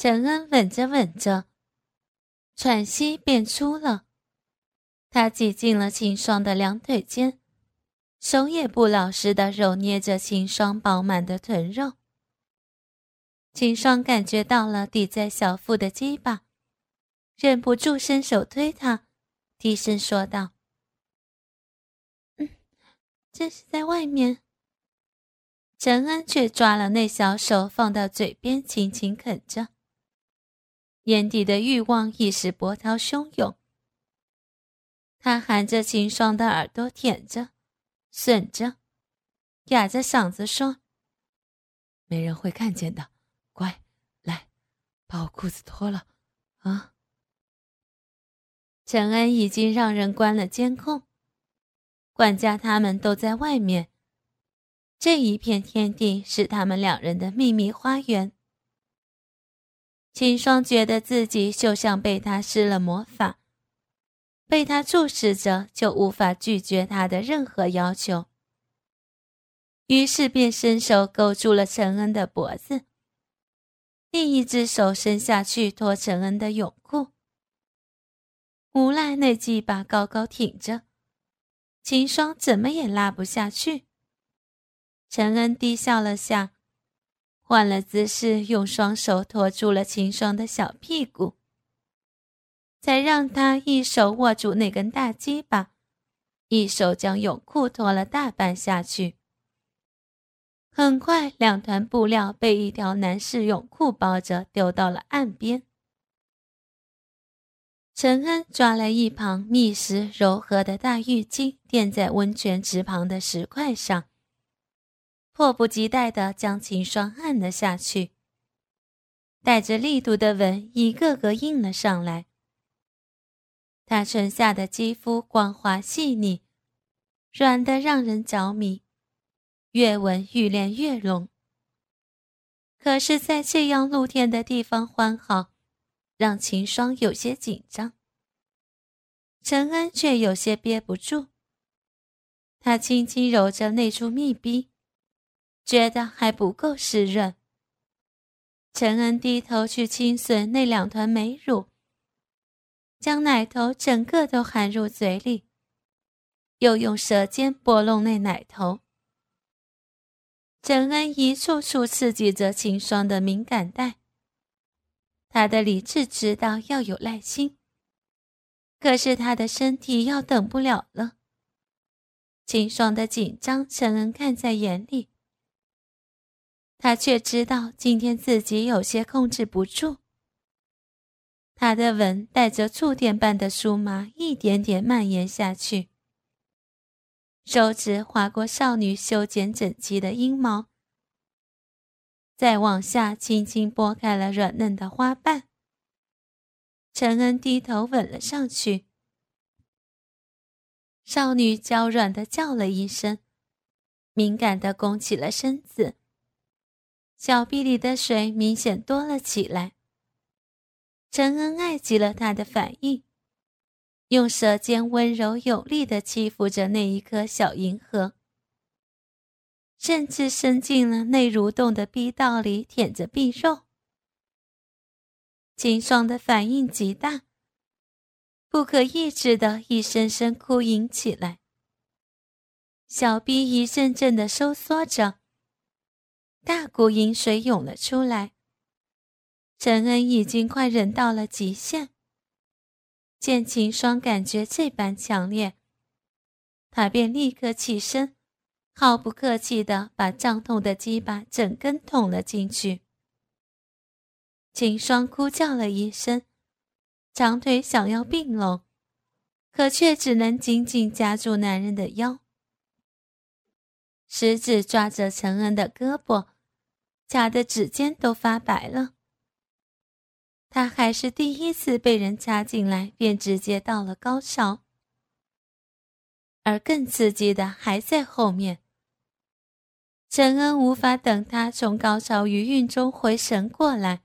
陈恩吻着吻着，喘息变粗了。他挤进了秦霜的两腿间，手也不老实的揉捏着秦霜饱满的臀肉。秦霜感觉到了抵在小腹的鸡巴，忍不住伸手推他，低声说道：“嗯，这是在外面。”陈恩却抓了那小手放到嘴边，轻轻啃着，眼底的欲望一时波涛汹涌。他含着秦霜的耳朵舔着，吮着，哑着嗓子说：“没人会看见的，乖，来，把我裤子脱了，啊。”陈恩已经让人关了监控，管家他们都在外面。这一片天地是他们两人的秘密花园。秦霜觉得自己就像被他施了魔法，被他注视着就无法拒绝他的任何要求。于是便伸手勾住了陈恩的脖子，另一只手伸下去脱陈恩的泳裤。无奈那鸡巴高高挺着，秦霜怎么也拉不下去。陈恩低笑了下，换了姿势，用双手托住了秦霜的小屁股，才让他一手握住那根大鸡巴，一手将泳裤脱了大半下去。很快，两团布料被一条男士泳裤包着，丢到了岸边。陈恩抓来一旁密实柔和的大浴巾，垫在温泉池旁的石块上。迫不及待地将秦霜按了下去，带着力度的吻一个个印了上来。他唇下的肌肤光滑细腻，软得让人着迷，越吻愈恋越浓。可是，在这样露天的地方欢好，让秦霜有些紧张。陈恩却有些憋不住，他轻轻揉着那处密闭。觉得还不够湿润，陈恩低头去亲吮那两团美乳，将奶头整个都含入嘴里，又用舌尖拨弄那奶头。陈恩一处处刺激着秦霜的敏感带，他的理智知道要有耐心，可是他的身体要等不了了。秦霜的紧张，陈恩看在眼里。他却知道今天自己有些控制不住。他的吻带着触电般的酥麻，一点点蔓延下去。手指划过少女修剪整齐的阴毛，再往下轻轻拨开了软嫩的花瓣。陈恩低头吻了上去，少女娇软的叫了一声，敏感的拱起了身子。小臂里的水明显多了起来。陈恩爱极了他的反应，用舌尖温柔有力地欺负着那一颗小银河，甚至伸进了那蠕动的逼道里舔着臂肉。秦霜的反应极大，不可抑制的一声声哭吟起来，小臂一阵阵的收缩着。大股淫水涌了出来，陈恩已经快忍到了极限。见秦霜感觉这般强烈，他便立刻起身，毫不客气地把胀痛的鸡巴整根捅了进去。秦霜哭叫了一声，长腿想要并拢，可却只能紧紧夹住男人的腰。食指抓着陈恩的胳膊，夹的指尖都发白了。他还是第一次被人掐进来，便直接到了高潮。而更刺激的还在后面。陈恩无法等他从高潮余韵中回神过来，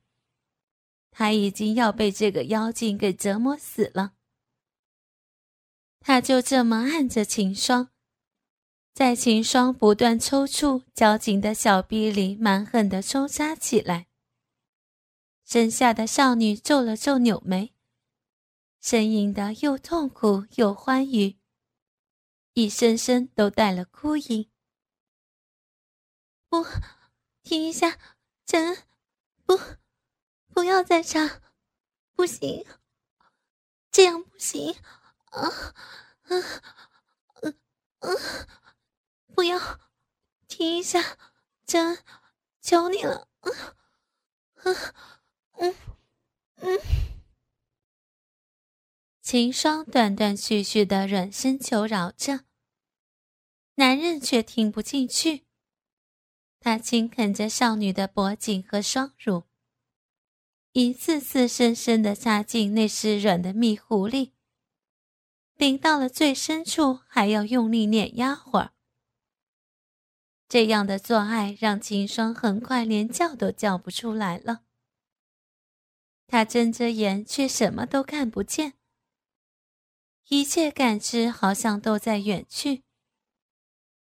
他已经要被这个妖精给折磨死了。他就这么按着秦霜。在秦霜不断抽搐、交紧的小臂里蛮横的抽插起来。身下的少女皱了皱柳眉，呻吟的又痛苦又欢愉，一声声都带了哭音。不，停一下，陈，不，不要再唱，不行，这样不行，啊，嗯，嗯，嗯，不要，停一下，真，求你了，嗯，嗯，嗯，嗯。秦霜断断续续的软声求饶着，男人却听不进去。他轻啃着少女的脖颈和双乳，一次次深深的插进那湿软的蜜壶里，顶到了最深处，还要用力碾压会儿。这样的做爱让秦霜很快连叫都叫不出来了。他睁着眼，却什么都看不见，一切感知好像都在远去。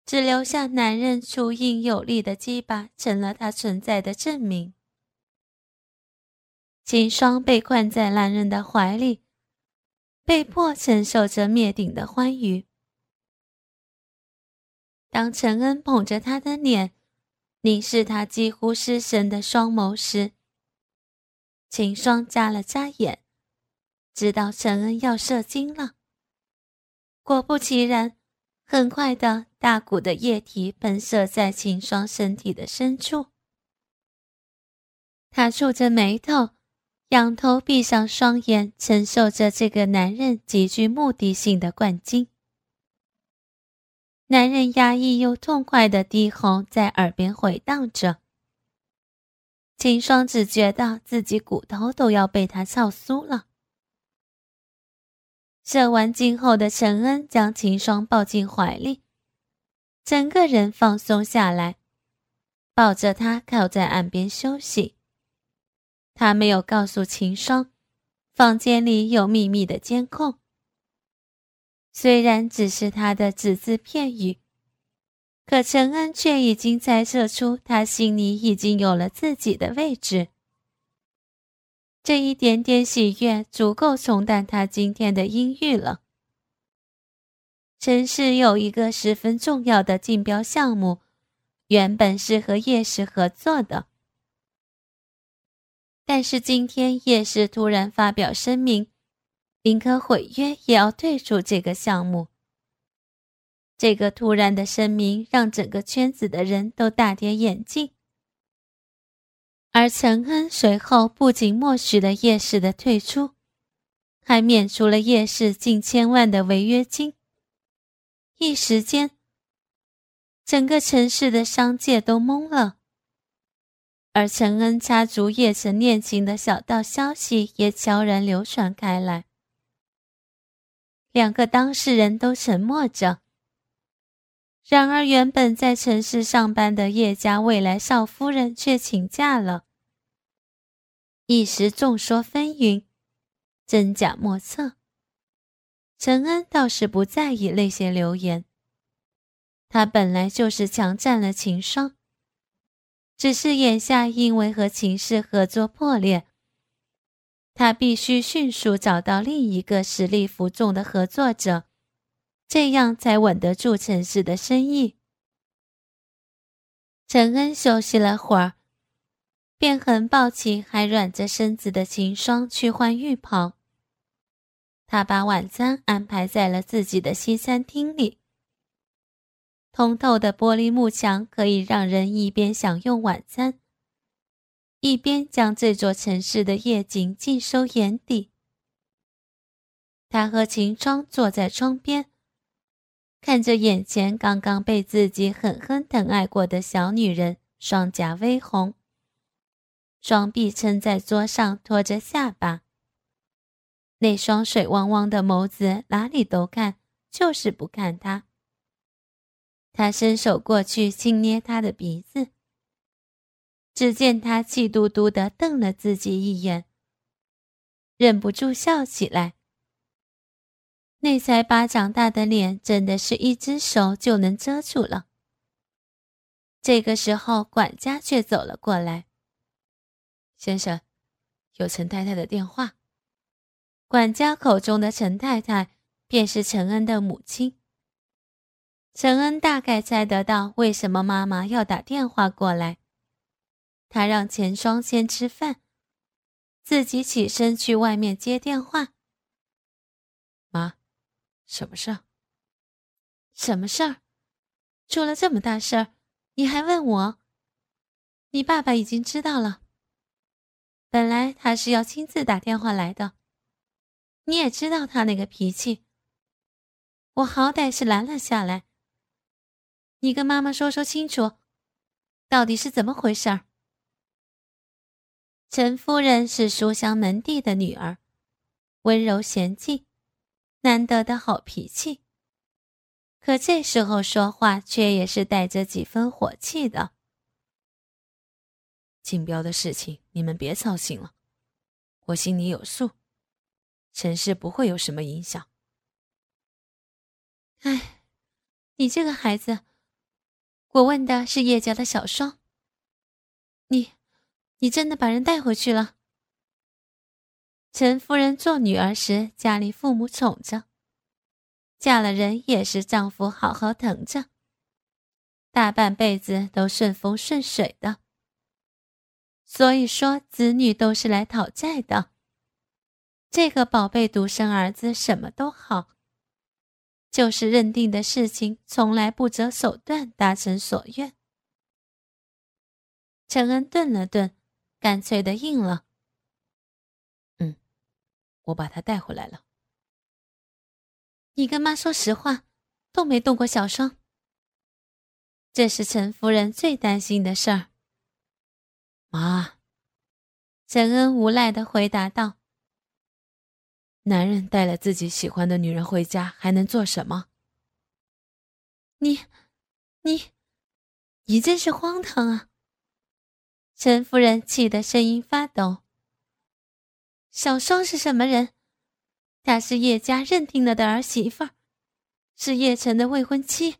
只留下男人粗硬有力的鸡巴，成了他存在的证明。秦霜被困在男人的怀里，被迫承受着灭顶的欢愉。当陈恩捧着他的脸，凝视他几乎失神的双眸时，秦霜眨了眨眼，知道陈恩要射精了。果不其然。很快的，大股的液体喷射在秦霜身体的深处。他蹙着眉头，仰头闭上双眼，承受着这个男人极具目的性的灌精。男人压抑又痛快的低吼在耳边回荡着。秦霜只觉得自己骨头都要被他操酥了。射完精后的陈恩将秦霜抱进怀里，整个人放松下来，抱着她靠在岸边休息。他没有告诉秦霜，房间里有秘密的监控。虽然只是他的只字片语，可陈恩却已经猜测出他心里已经有了自己的位置。这一点点喜悦足够冲淡他今天的阴郁了。城市有一个十分重要的竞标项目，原本是和叶氏合作的，但是今天叶氏突然发表声明，宁可毁约也要退出这个项目。这个突然的声明让整个圈子的人都大跌眼镜。而陈恩随后不仅默许了叶氏的退出，还免除了叶氏近千万的违约金。一时间，整个城市的商界都懵了。而陈恩家族叶城恋情的小道消息也悄然流传开来。两个当事人都沉默着。然而，原本在城市上班的叶家未来少夫人却请假了，一时众说纷纭，真假莫测。陈恩倒是不在意那些流言，他本来就是强占了秦霜，只是眼下因为和秦氏合作破裂，他必须迅速找到另一个实力服众的合作者。这样才稳得住陈氏的生意。陈恩休息了会儿，便很抱起还软着身子的秦霜去换浴袍。他把晚餐安排在了自己的西餐厅里。通透的玻璃幕墙可以让人一边享用晚餐，一边将这座城市的夜景尽收眼底。他和秦霜坐在窗边。看着眼前刚刚被自己狠狠疼爱过的小女人，双颊微红，双臂撑在桌上托着下巴，那双水汪汪的眸子哪里都看，就是不看他。他伸手过去轻捏她的鼻子，只见他气嘟嘟地瞪了自己一眼，忍不住笑起来。那才巴掌大的脸，真的是一只手就能遮住了。这个时候，管家却走了过来：“先生，有陈太太的电话。管家口中的陈太太，便是陈恩的母亲。陈恩大概猜得到为什么妈妈要打电话过来，他让钱双先吃饭，自己起身去外面接电话。妈，什么事儿？什么事儿？出了这么大事儿，你还问我？你爸爸已经知道了。本来他是要亲自打电话来的。你也知道他那个脾气，我好歹是拦了下来。你跟妈妈说说清楚，到底是怎么回事儿？陈夫人是书香门第的女儿，温柔娴静，难得的好脾气。可这时候说话却也是带着几分火气的。竞标的事情你们别操心了，我心里有数。陈氏不会有什么影响。哎，你这个孩子，我问的是叶家的小双。你，你真的把人带回去了？陈夫人做女儿时，家里父母宠着，嫁了人也是丈夫好好疼着，大半辈子都顺风顺水的。所以说，子女都是来讨债的。这个宝贝独生儿子什么都好，就是认定的事情从来不择手段达成所愿。陈恩顿了顿，干脆的应了：“嗯，我把他带回来了。你跟妈说实话，都没动过小双。这是陈夫人最担心的事儿。”妈，陈恩无奈的回答道。男人带了自己喜欢的女人回家，还能做什么？你，你，你真是荒唐啊！陈夫人气得声音发抖。小双是什么人？她是叶家认定了的儿媳妇，是叶晨的未婚妻。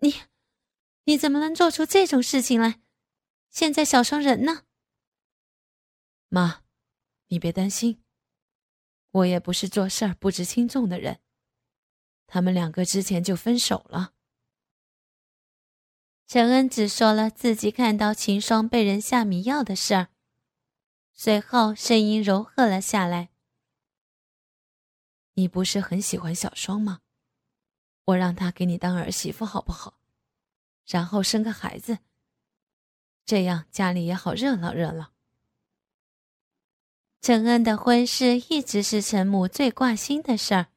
你，你怎么能做出这种事情来？现在小双人呢？妈，你别担心。我也不是做事儿不知轻重的人，他们两个之前就分手了。陈恩只说了自己看到秦霜被人下迷药的事儿，随后声音柔和了下来：“你不是很喜欢小双吗？我让她给你当儿媳妇好不好？然后生个孩子，这样家里也好热闹热闹。”陈恩的婚事一直是陈母最挂心的事儿，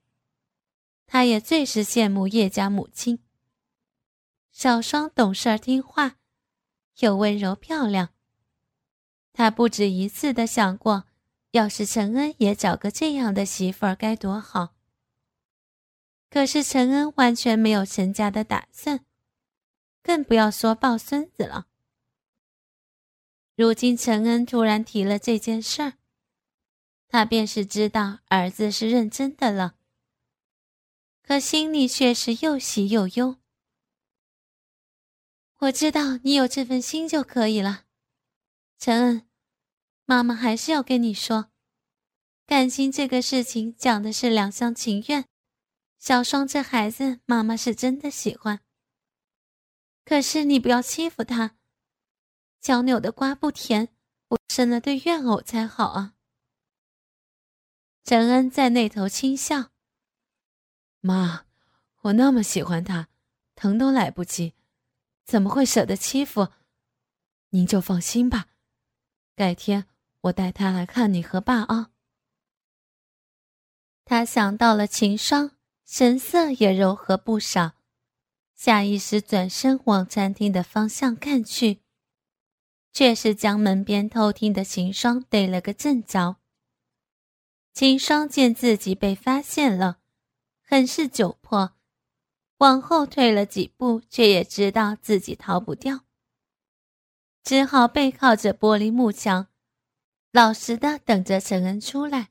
她也最是羡慕叶家母亲。小双懂事听话，又温柔漂亮。他不止一次的想过，要是陈恩也找个这样的媳妇儿该多好。可是陈恩完全没有成家的打算，更不要说抱孙子了。如今陈恩突然提了这件事儿。他便是知道儿子是认真的了，可心里却是又喜又忧。我知道你有这份心就可以了，陈恩，妈妈还是要跟你说，感情这个事情讲的是两厢情愿。小双这孩子，妈妈是真的喜欢。可是你不要欺负他，脚扭的瓜不甜，不生了对怨偶才好啊。陈恩在那头轻笑：“妈，我那么喜欢他，疼都来不及，怎么会舍得欺负？您就放心吧，改天我带他来看你和爸啊。”他想到了秦霜，神色也柔和不少，下意识转身往餐厅的方向看去，却是将门边偷听的秦霜逮了个正着。秦霜见自己被发现了，很是窘迫，往后退了几步，却也知道自己逃不掉，只好背靠着玻璃幕墙，老实的等着陈恩出来。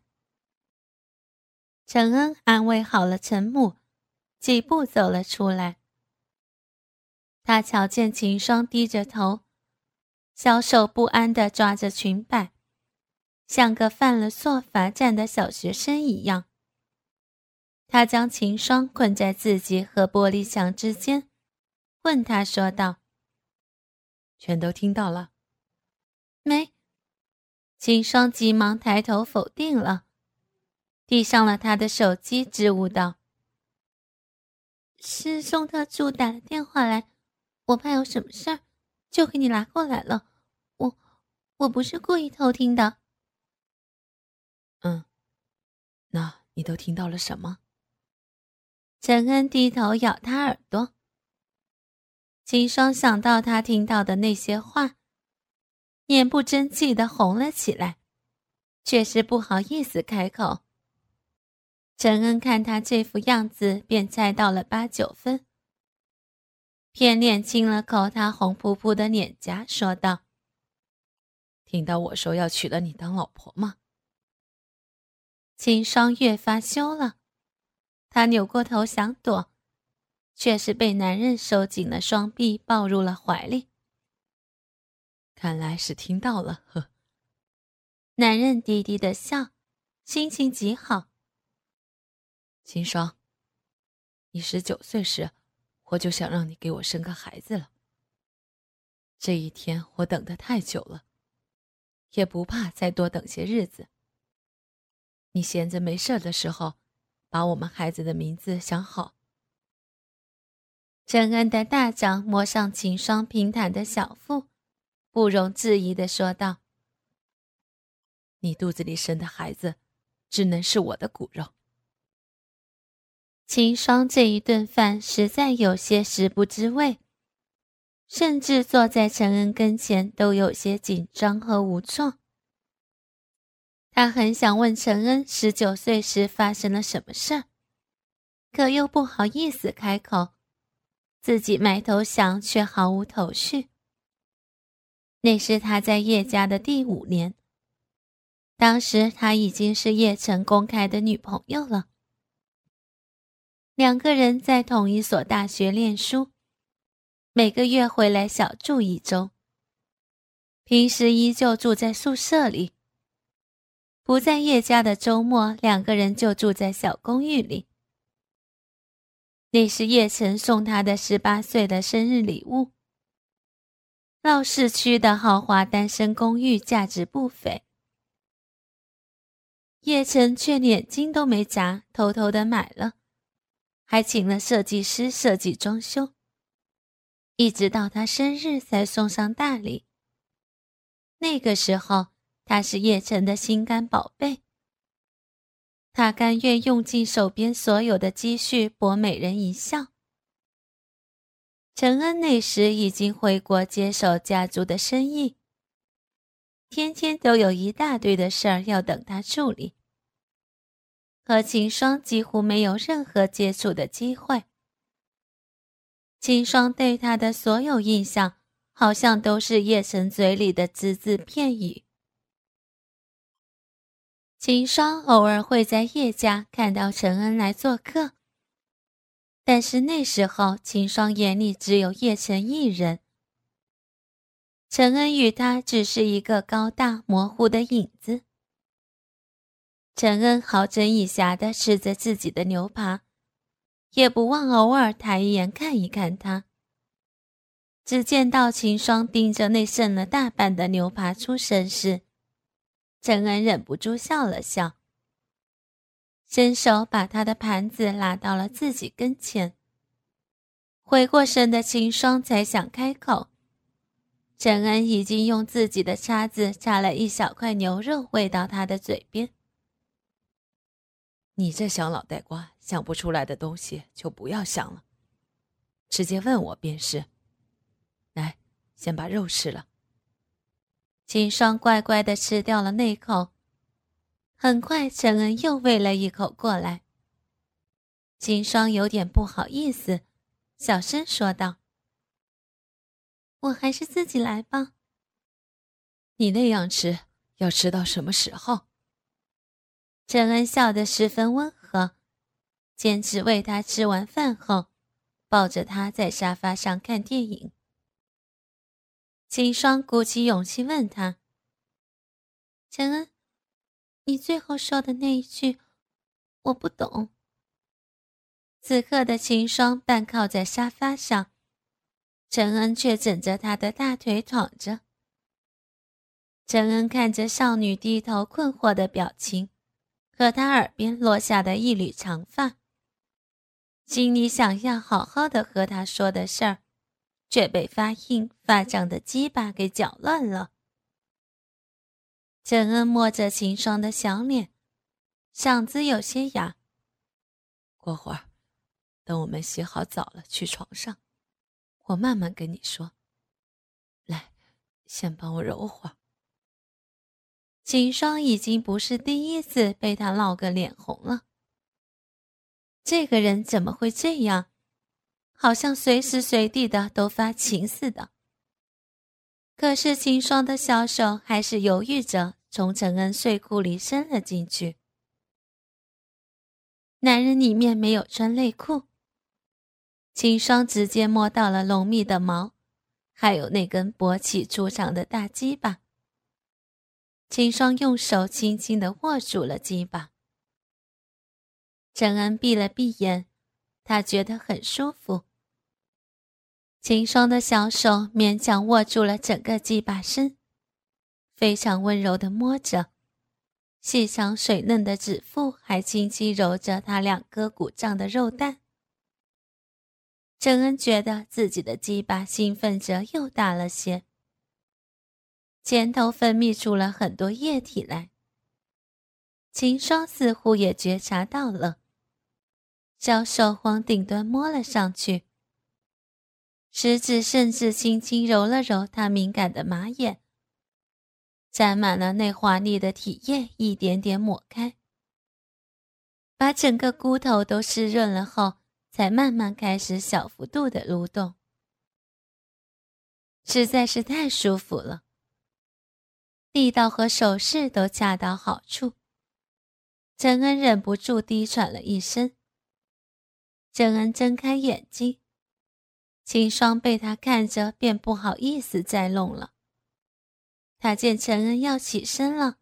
陈恩安慰好了陈母，几步走了出来。他瞧见秦霜低着头，小手不安的抓着裙摆。像个犯了错罚站的小学生一样。他将秦霜困在自己和玻璃墙之间，问他说道：“全都听到了？”没。秦霜急忙抬头否定了，递上了他的手机，支吾道：“是宋特助打了电话来，我怕有什么事儿，就给你拿过来了。我，我不是故意偷听的。”嗯，那你都听到了什么？陈恩低头咬他耳朵。秦霜想到他听到的那些话，脸不争气的红了起来，却是不好意思开口。陈恩看他这副样子，便猜到了八九分，偏脸亲了口他红扑扑的脸颊，说道：“听到我说要娶了你当老婆吗？”秦霜越发羞了，她扭过头想躲，却是被男人收紧了双臂，抱入了怀里。看来是听到了，呵。男人低低的笑，心情极好。秦霜，你十九岁时，我就想让你给我生个孩子了。这一天我等得太久了，也不怕再多等些日子。你闲着没事的时候，把我们孩子的名字想好。陈恩的大掌摸上秦霜平坦的小腹，不容置疑的说道：“你肚子里生的孩子，只能是我的骨肉。”秦霜这一顿饭实在有些食不知味，甚至坐在陈恩跟前都有些紧张和无措。他很想问陈恩十九岁时发生了什么事可又不好意思开口，自己埋头想却毫无头绪。那是他在叶家的第五年，当时他已经是叶城公开的女朋友了。两个人在同一所大学念书，每个月回来小住一周，平时依旧住在宿舍里。不在叶家的周末，两个人就住在小公寓里。那是叶晨送他的十八岁的生日礼物。闹市区的豪华单身公寓价值不菲，叶晨却眼睛都没眨，偷偷的买了，还请了设计师设计装修，一直到他生日才送上大礼。那个时候。他是叶晨的心肝宝贝，他甘愿用尽手边所有的积蓄博美人一笑。陈恩那时已经回国接手家族的生意，天天都有一大堆的事儿要等他处理，和秦霜几乎没有任何接触的机会。秦霜对他的所有印象，好像都是叶晨嘴里的只字片语。秦霜偶尔会在叶家看到陈恩来做客，但是那时候秦霜眼里只有叶晨一人。陈恩与他只是一个高大模糊的影子。陈恩好整以暇地吃着自己的牛扒，也不忘偶尔抬一眼看一看他。只见到秦霜盯着那剩了大半的牛扒出神时。陈恩忍不住笑了笑，伸手把他的盘子拉到了自己跟前。回过神的秦霜才想开口，陈恩已经用自己的叉子插了一小块牛肉喂到他的嘴边。你这小脑袋瓜想不出来的东西就不要想了，直接问我便是。来，先把肉吃了。秦霜乖乖的吃掉了那口，很快陈恩又喂了一口过来。秦霜有点不好意思，小声说道：“我还是自己来吧。”你那样吃，要吃到什么时候？陈恩笑得十分温和，坚持喂他吃完饭后，抱着他在沙发上看电影。秦霜鼓起勇气问他：“陈恩，你最后说的那一句，我不懂。此刻的秦霜半靠在沙发上，陈恩却枕着他的大腿躺着。陈恩看着少女低头困惑的表情，和她耳边落下的一缕长发，心里想要好好的和她说的事儿，却被发硬发胀的鸡巴给搅乱了。陈恩摸着秦霜的小脸，嗓子有些哑。过会儿。等我们洗好澡了，去床上，我慢慢跟你说。来，先帮我揉会儿。秦霜已经不是第一次被他闹个脸红了。这个人怎么会这样？好像随时随地的都发情似的。可是秦霜的小手还是犹豫着从陈恩睡裤里伸了进去。男人里面没有穿内裤。秦霜直接摸到了浓密的毛，还有那根勃起粗长的大鸡巴。秦霜用手轻轻的握住了鸡巴。陈恩闭了闭眼，他觉得很舒服。秦霜的小手勉强握住了整个鸡巴身，非常温柔地摸着，细长水嫩的指腹还轻轻揉着他两颗鼓胀的肉蛋。郑恩觉得自己的鸡巴兴奋着又大了些，前头分泌出了很多液体来。秦霜似乎也觉察到了，小手往顶端摸了上去，食指甚至轻轻揉了揉他敏感的马眼，沾满了那华丽的体液，一点点抹开，把整个骨头都湿润了后。才慢慢开始小幅度的蠕动，实在是太舒服了。力道和手势都恰到好处。陈恩忍不住低喘了一声。陈恩睁开眼睛，秦霜被他看着，便不好意思再弄了。他见陈恩要起身了，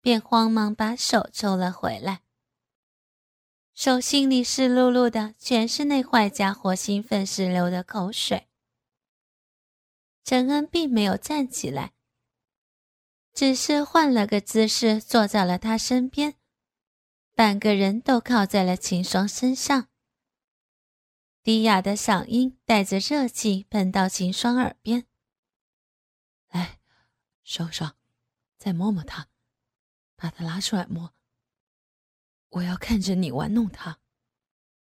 便慌忙把手抽了回来。手心里湿漉漉的，全是那坏家伙兴奋时流的口水。陈恩并没有站起来，只是换了个姿势坐在了他身边，半个人都靠在了秦霜身上。低哑的嗓音带着热气喷到秦霜耳边：“来，双双，再摸摸他，把他拉出来摸。”我要看着你玩弄他。